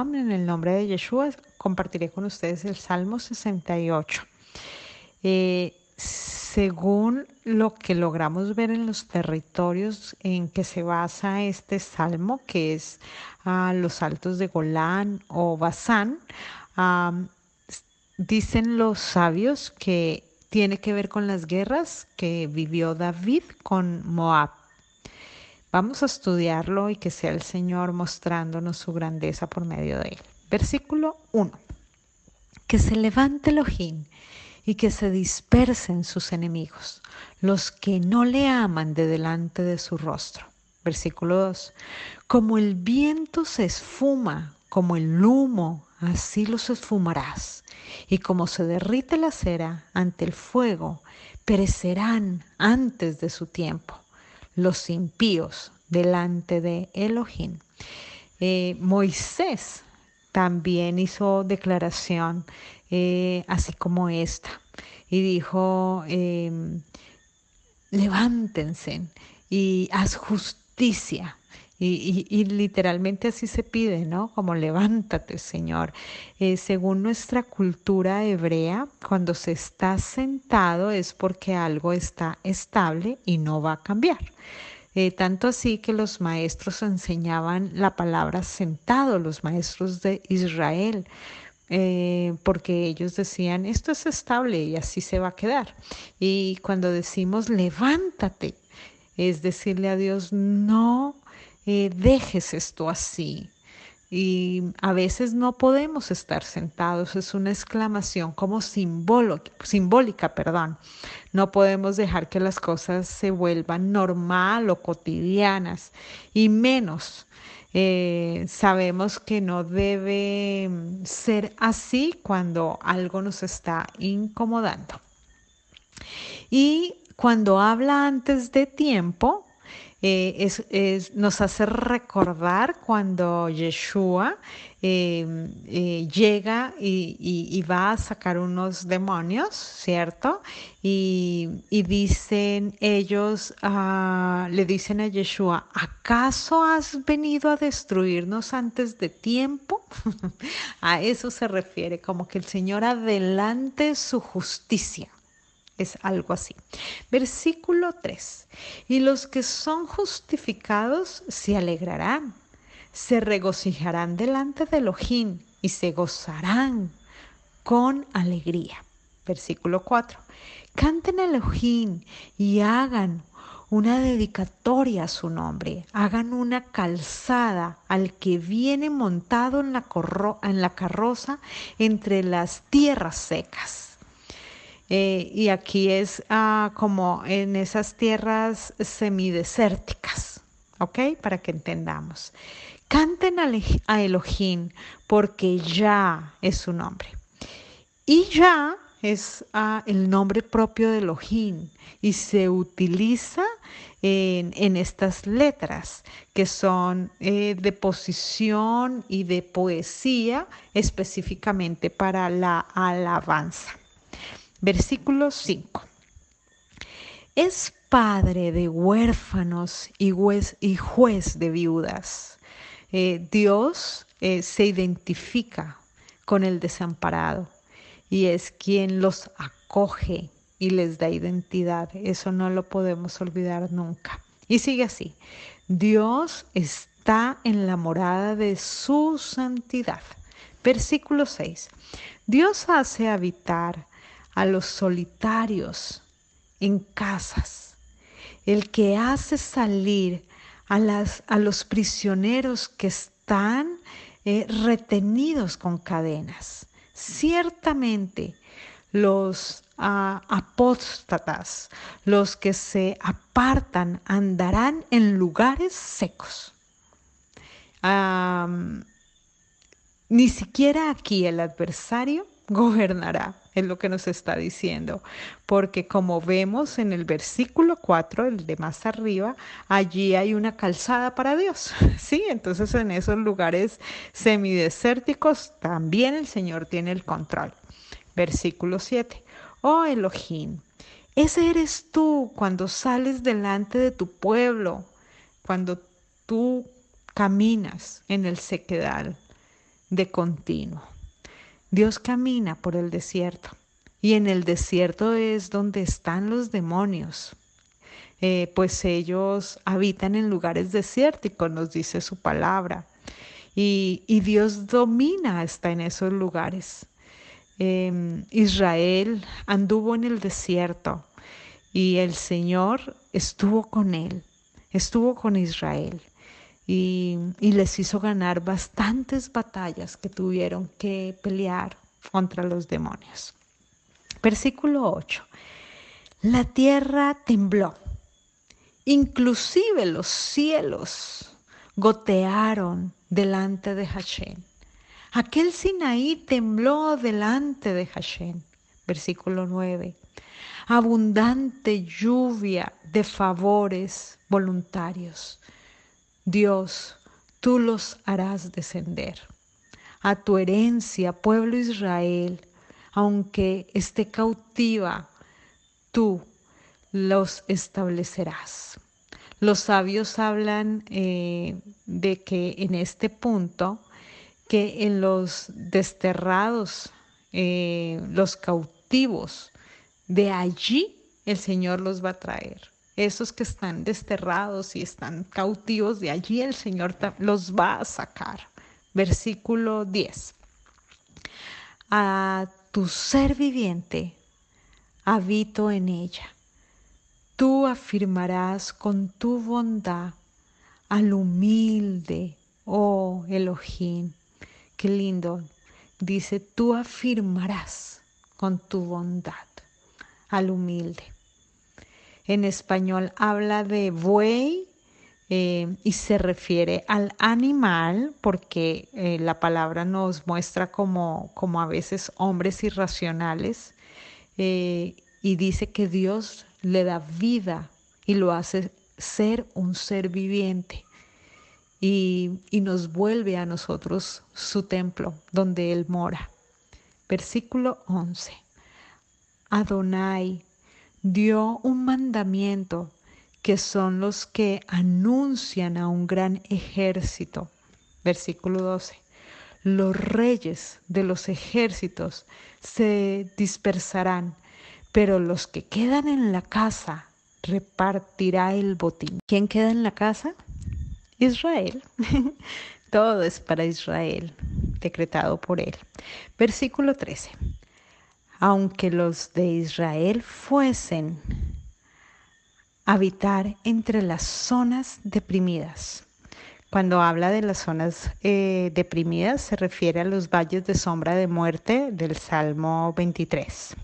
En el nombre de Yeshua compartiré con ustedes el Salmo 68. Eh, según lo que logramos ver en los territorios en que se basa este salmo, que es a los altos de Golán o Basán, dicen los sabios que tiene que ver con las guerras que vivió David con Moab. Vamos a estudiarlo y que sea el Señor mostrándonos su grandeza por medio de él. Versículo 1. Que se levante Elohim y que se dispersen sus enemigos, los que no le aman de delante de su rostro. Versículo 2. Como el viento se esfuma, como el humo, así los esfumarás. Y como se derrite la cera ante el fuego, perecerán antes de su tiempo los impíos delante de Elohim. Eh, Moisés también hizo declaración eh, así como esta y dijo, em, levántense y haz justicia. Y, literalmente así se pide, ¿no? Como levántate, Señor. Eh, según nuestra cultura hebrea, cuando se está sentado es porque algo está estable y no va a cambiar. Eh, tanto así que los maestros enseñaban la palabra sentado, los maestros de Israel, eh, porque ellos decían, esto es estable y así se va a quedar. Y cuando decimos, levántate, es decirle a Dios, no dejes esto así, y a veces no podemos estar sentados, es una exclamación como simbólica, perdón. No podemos dejar que las cosas se vuelvan normal o cotidianas y menos eh, sabemos que no debe ser así cuando algo nos está incomodando. Y cuando habla antes de tiempo, eh, es, nos hace recordar cuando Yeshua em, eh, llega y, va a sacar unos demonios, ¿cierto? Y, dicen ellos, ah, le dicen a Yeshua, ¿acaso has venido a destruirnos antes de tiempo? a eso se refiere, como que el Señor adelante su justicia. Es algo así. Versículo 3. Y los que son justificados se alegrarán, se regocijarán delante de Elohim y se gozarán con alegría. Versículo 4. Canten a Elohim y hagan una dedicatoria a su nombre, hagan una calzada al que viene montado en la, en la carroza entre las tierras secas eh, y aquí es ah, como en esas tierras semidesérticas, ¿ok? Para que entendamos. Canten a Elohim porque ya es su nombre. Y ya es ah, el nombre propio de Elohim y se utiliza en, estas letras que son eh, de posición y de poesía específicamente para la alabanza. Versículo 5. Es padre de huérfanos y, juez, de viudas. Eh, Dios eh, se identifica con el desamparado y es quien los acoge y les da identidad. Eso no lo podemos olvidar nunca. Y sigue así. Dios está en la morada de su santidad. Versículo 6. Dios hace habitar a los solitarios en casas, el que hace salir a, las, a los prisioneros que están eh, retenidos con cadenas. Ciertamente los ah, apóstatas, los que se apartan, andarán en lugares secos. ni siquiera aquí el adversario gobernará, es lo que nos está diciendo, porque como vemos en el versículo 4, el de más arriba, allí hay una calzada para Dios, ¿sí? Entonces en esos lugares semidesérticos también el Señor tiene el control. Versículo 7, oh Elohim, ese eres tú cuando sales delante de tu pueblo, cuando tú caminas en el sequedal de continuo. Dios camina por el desierto y en el desierto es donde están los demonios, eh, pues ellos habitan en lugares desérticos, nos dice su palabra. Y, Dios domina hasta en esos lugares. Em, Israel anduvo en el desierto y el Señor estuvo con él, estuvo con Israel y, les hizo ganar bastantes batallas que tuvieron que pelear contra los demonios. Versículo 8. La tierra tembló Inclusive los cielos gotearon delante de Hashem. Aquel Sinaí tembló delante de Hashem. Versículo 9. Abundante lluvia de favores voluntarios. Dios, tú los harás descender. A tu herencia, pueblo Israel, aunque esté cautiva, tú los establecerás. Los sabios hablan eh, de que en este punto, que en los desterrados, eh, los cautivos, de allí el Señor los va a traer. Esos que están desterrados y están cautivos, de allí el Señor los va a sacar. Versículo 10. A tu ser viviente habito en ella Tú afirmarás con tu bondad al humilde, oh Elohim. Qué lindo. Dice, tú afirmarás con tu bondad al humilde. En español habla de buey eh, y se refiere al animal porque eh, la palabra nos muestra como, como a veces hombres irracionales eh, y dice que Dios le da vida y lo hace ser un ser viviente y, nos vuelve a nosotros su templo donde Él mora. Versículo 11. Adonai dio un mandamiento que son los que anuncian a un gran ejército. Versículo 12. Los reyes de los ejércitos se dispersarán pero los que quedan en la casa repartirá el botín. ¿Quién queda en la casa? Israel. Todo es para Israel, decretado por él. Versículo 13. Aunque los de Israel fuesen a habitar entre las zonas deprimidas. Cuando habla de las zonas eh, deprimidas se refiere a los valles de sombra de muerte del Salmo 23.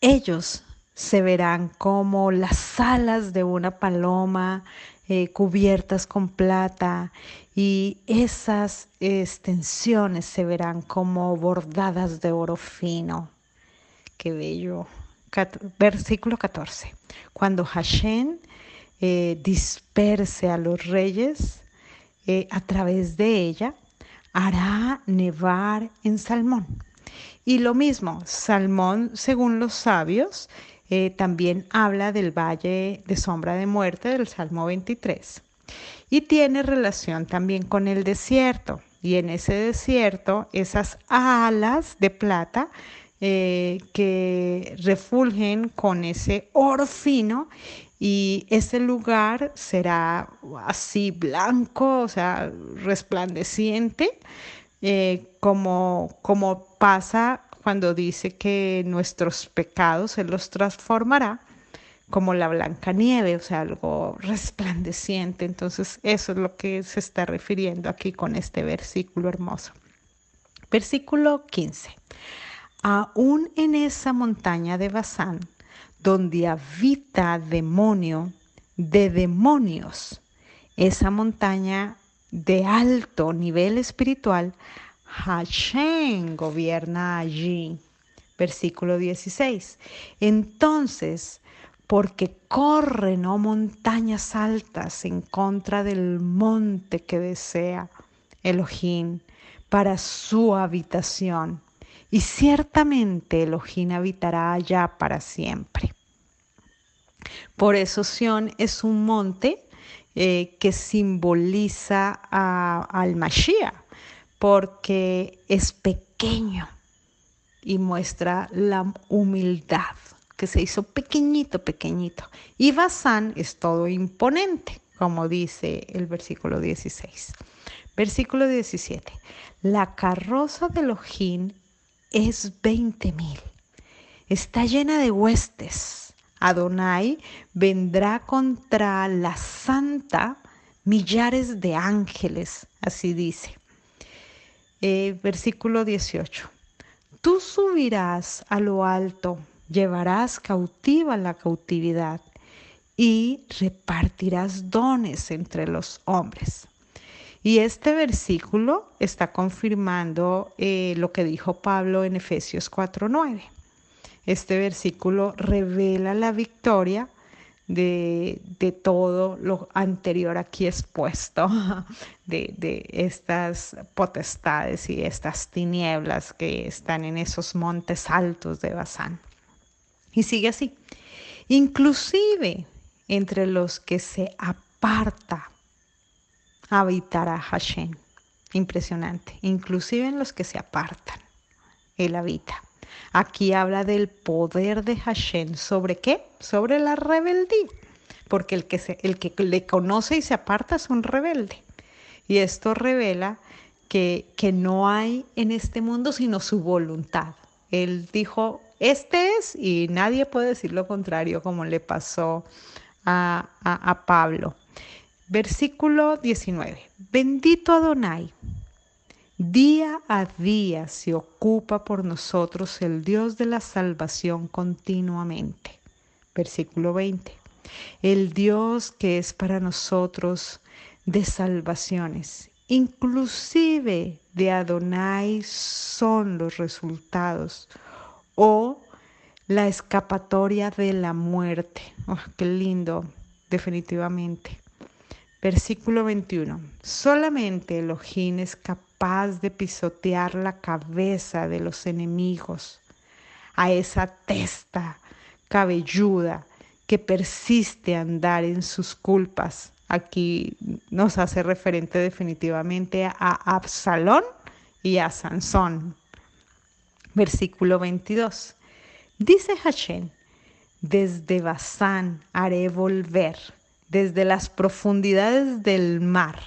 Ellos se verán como las alas de una paloma eh, cubiertas con plata y esas extensiones se verán como bordadas de oro fino. Qué bello. Versículo 14. Cuando Hashem eh, disperse a los reyes eh, a través de ella, hará nevar en Salmón y lo mismo, Salmón, según los sabios, eh, también habla del valle de sombra de muerte del Salmo 23. Y tiene relación también con el desierto. Y en ese desierto, esas alas de plata eh, que refulgen con ese oro fino y ese lugar será así blanco, o sea, resplandeciente, eh, como, como pasa cuando dice que nuestros pecados Él los transformará como la blanca nieve, o sea, algo resplandeciente. Entonces, eso es lo que se está refiriendo aquí con este versículo hermoso. Versículo 15. Aún en esa montaña de Bazán, donde habita demonio de demonios, esa montaña de alto nivel espiritual, Hashem gobierna allí. Versículo 16. Entonces, porque corren, oh montañas altas, en contra del monte que desea Elohim para su habitación. Y ciertamente Elohim habitará allá para siempre. Por eso Sión es un monte eh, que simboliza al Mashiach porque es pequeño y muestra la humildad, que se hizo pequeñito, pequeñito. Y Basán es todo imponente, como dice el versículo 16. Versículo 17. La carroza de Elohim es veinte mil. Está llena de huestes. Adonai vendrá contra la santa millares de ángeles, así dice. Eh, versículo 18. Tú subirás a lo alto, llevarás cautiva la cautividad y repartirás dones entre los hombres. Y este versículo está confirmando eh, lo que dijo Pablo en Efesios 4:9. Este versículo revela la victoria de, todo lo anterior aquí expuesto, de, de estas potestades y estas tinieblas que están en esos montes altos de Bazán. Y sigue así. Inclusive entre los que se aparta habitará Hashem. Impresionante. Inclusive en los que se apartan, él habita. Aquí habla del poder de Hashem. ¿Sobre qué? Sobre la rebeldía. Porque el que, se, el que le conoce y se aparta es un rebelde. Y esto revela que, que no hay en este mundo sino su voluntad. Él dijo, este es, y nadie puede decir lo contrario, como le pasó a, a, a Pablo. Versículo 19. Bendito Adonai Día a día se ocupa por nosotros el Dios de la salvación continuamente. Versículo 20. El Dios que es para nosotros de salvaciones, inclusive de Adonai son los resultados o la escapatoria de la muerte. Oh, qué lindo, definitivamente. Versículo 21. Solamente Elohim es de pisotear la cabeza de los enemigos, a esa testa cabelluda que persiste a andar en sus culpas. Aquí nos hace referente definitivamente a Absalón y a Sansón. Versículo 22. Dice Hashem, desde Basán haré volver desde las profundidades del mar.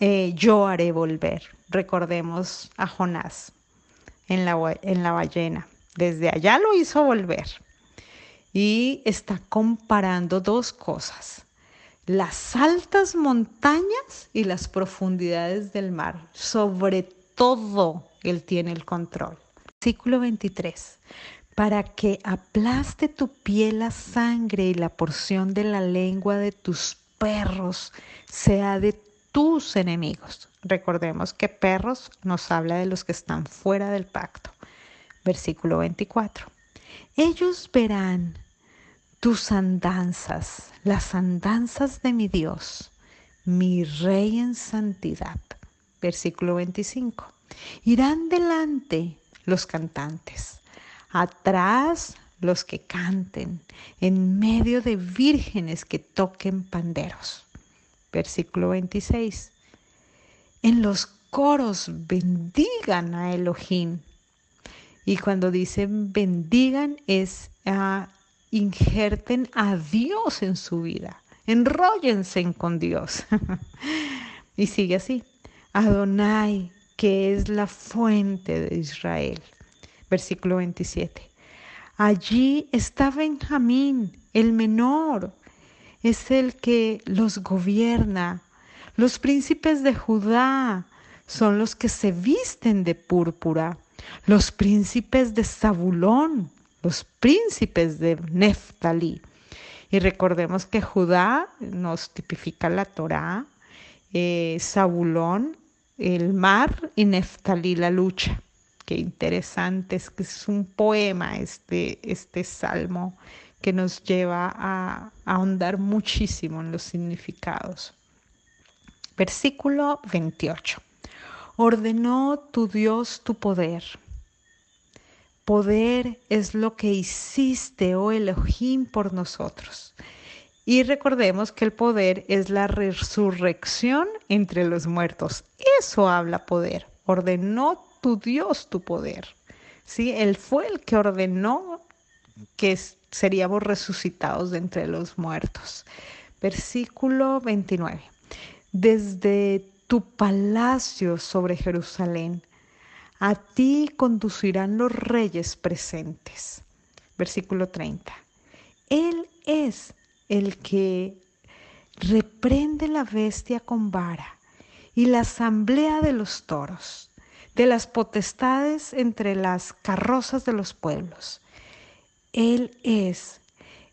Eh, yo haré volver. Recordemos a Jonás en la, en la ballena. Desde allá lo hizo volver. Y está comparando dos cosas. Las altas montañas y las profundidades del mar. Sobre todo Él tiene el control. Versículo 23 para que aplaste tu piel la sangre y la porción de la lengua de tus perros sea de tus enemigos. Recordemos que perros nos habla de los que están fuera del pacto. Versículo 24. Ellos verán tus andanzas, las andanzas de mi Dios, mi Rey en santidad. Versículo 25. Irán delante los cantantes atrás los que canten, en medio de vírgenes que toquen panderos. Versículo 26. En los coros bendigan a Elohim. Y cuando dicen bendigan es uh, injerten a Dios en su vida. Enróllense con Dios. y sigue así. Adonai, que es la fuente de Israel. Versículo 27. Allí está Benjamín, el menor, es el que los gobierna. Los príncipes de Judá son los que se visten de púrpura. Los príncipes de Zabulón, los príncipes de Neftalí. Y recordemos que Judá nos tipifica la Torá, eh, Zabulón, el mar y Neftalí, la lucha. Qué interesante, es que es un poema este, este salmo que nos lleva a, a ahondar muchísimo en los significados. Versículo 28. Ordenó tu Dios tu poder. Poder es lo que hiciste, oh Elohim, por nosotros. Y recordemos que el poder es la resurrección entre los muertos. Eso habla poder. Ordenó tu Dios tu poder. ¿Sí? Él fue el que ordenó que seríamos resucitados de entre los muertos. Versículo 29. Desde tu palacio sobre Jerusalén, a ti conducirán los reyes presentes. Versículo 30. Él es el que reprende la bestia con vara y la asamblea de los toros, de las potestades entre las carrozas de los pueblos. Él es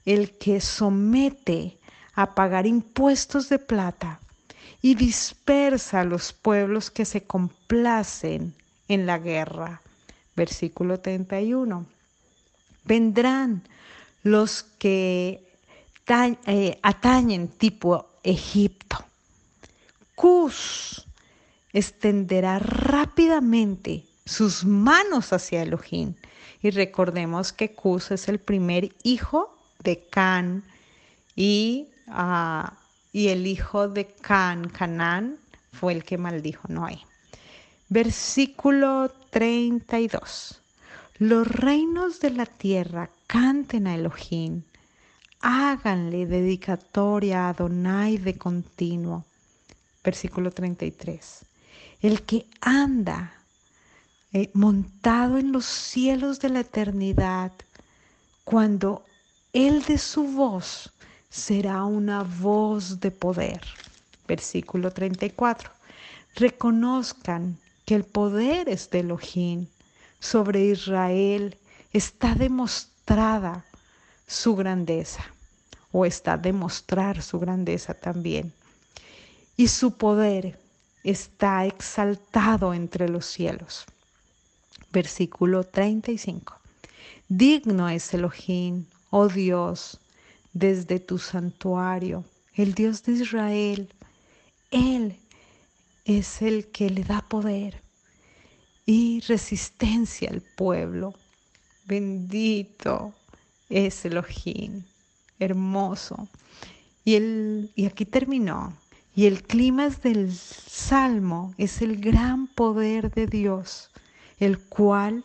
el que somete a pagar impuestos de plata y dispersa a los pueblos que se complacen en la guerra. Versículo 31. Vendrán los que eh, atañen tipo Egipto. Cus extenderá rápidamente sus manos hacia Elohim. Y recordemos que Cus es el primer hijo de Can y uh, y el hijo de Can, Canán, fue el que maldijo Noé. Versículo 32. Los reinos de la tierra canten a Elohim, háganle dedicatoria a Adonai de continuo. Versículo 33. El que anda eh, montado en los cielos de la eternidad, cuando él de su voz será una voz de poder. Versículo 34. Reconozcan que el poder es de Elohim. Sobre Israel está demostrada su grandeza, o está demostrar su grandeza también. Y su poder está exaltado entre los cielos. Versículo 35. Digno es Elohim, oh Dios, desde tu santuario, el Dios de Israel. Él es el que le da poder y resistencia al pueblo. Bendito es Elohim, hermoso. Y, el, y aquí terminó. Y el clima del salmo es el gran poder de Dios, el cual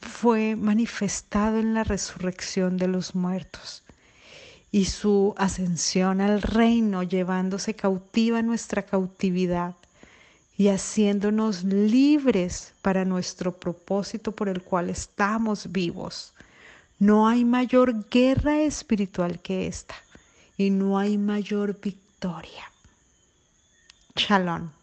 fue manifestado en la resurrección de los muertos y su ascensión al reino, llevándose cautiva nuestra cautividad y haciéndonos libres para nuestro propósito por el cual estamos vivos. No hay mayor guerra espiritual que esta y no hay mayor victoria. Shalom.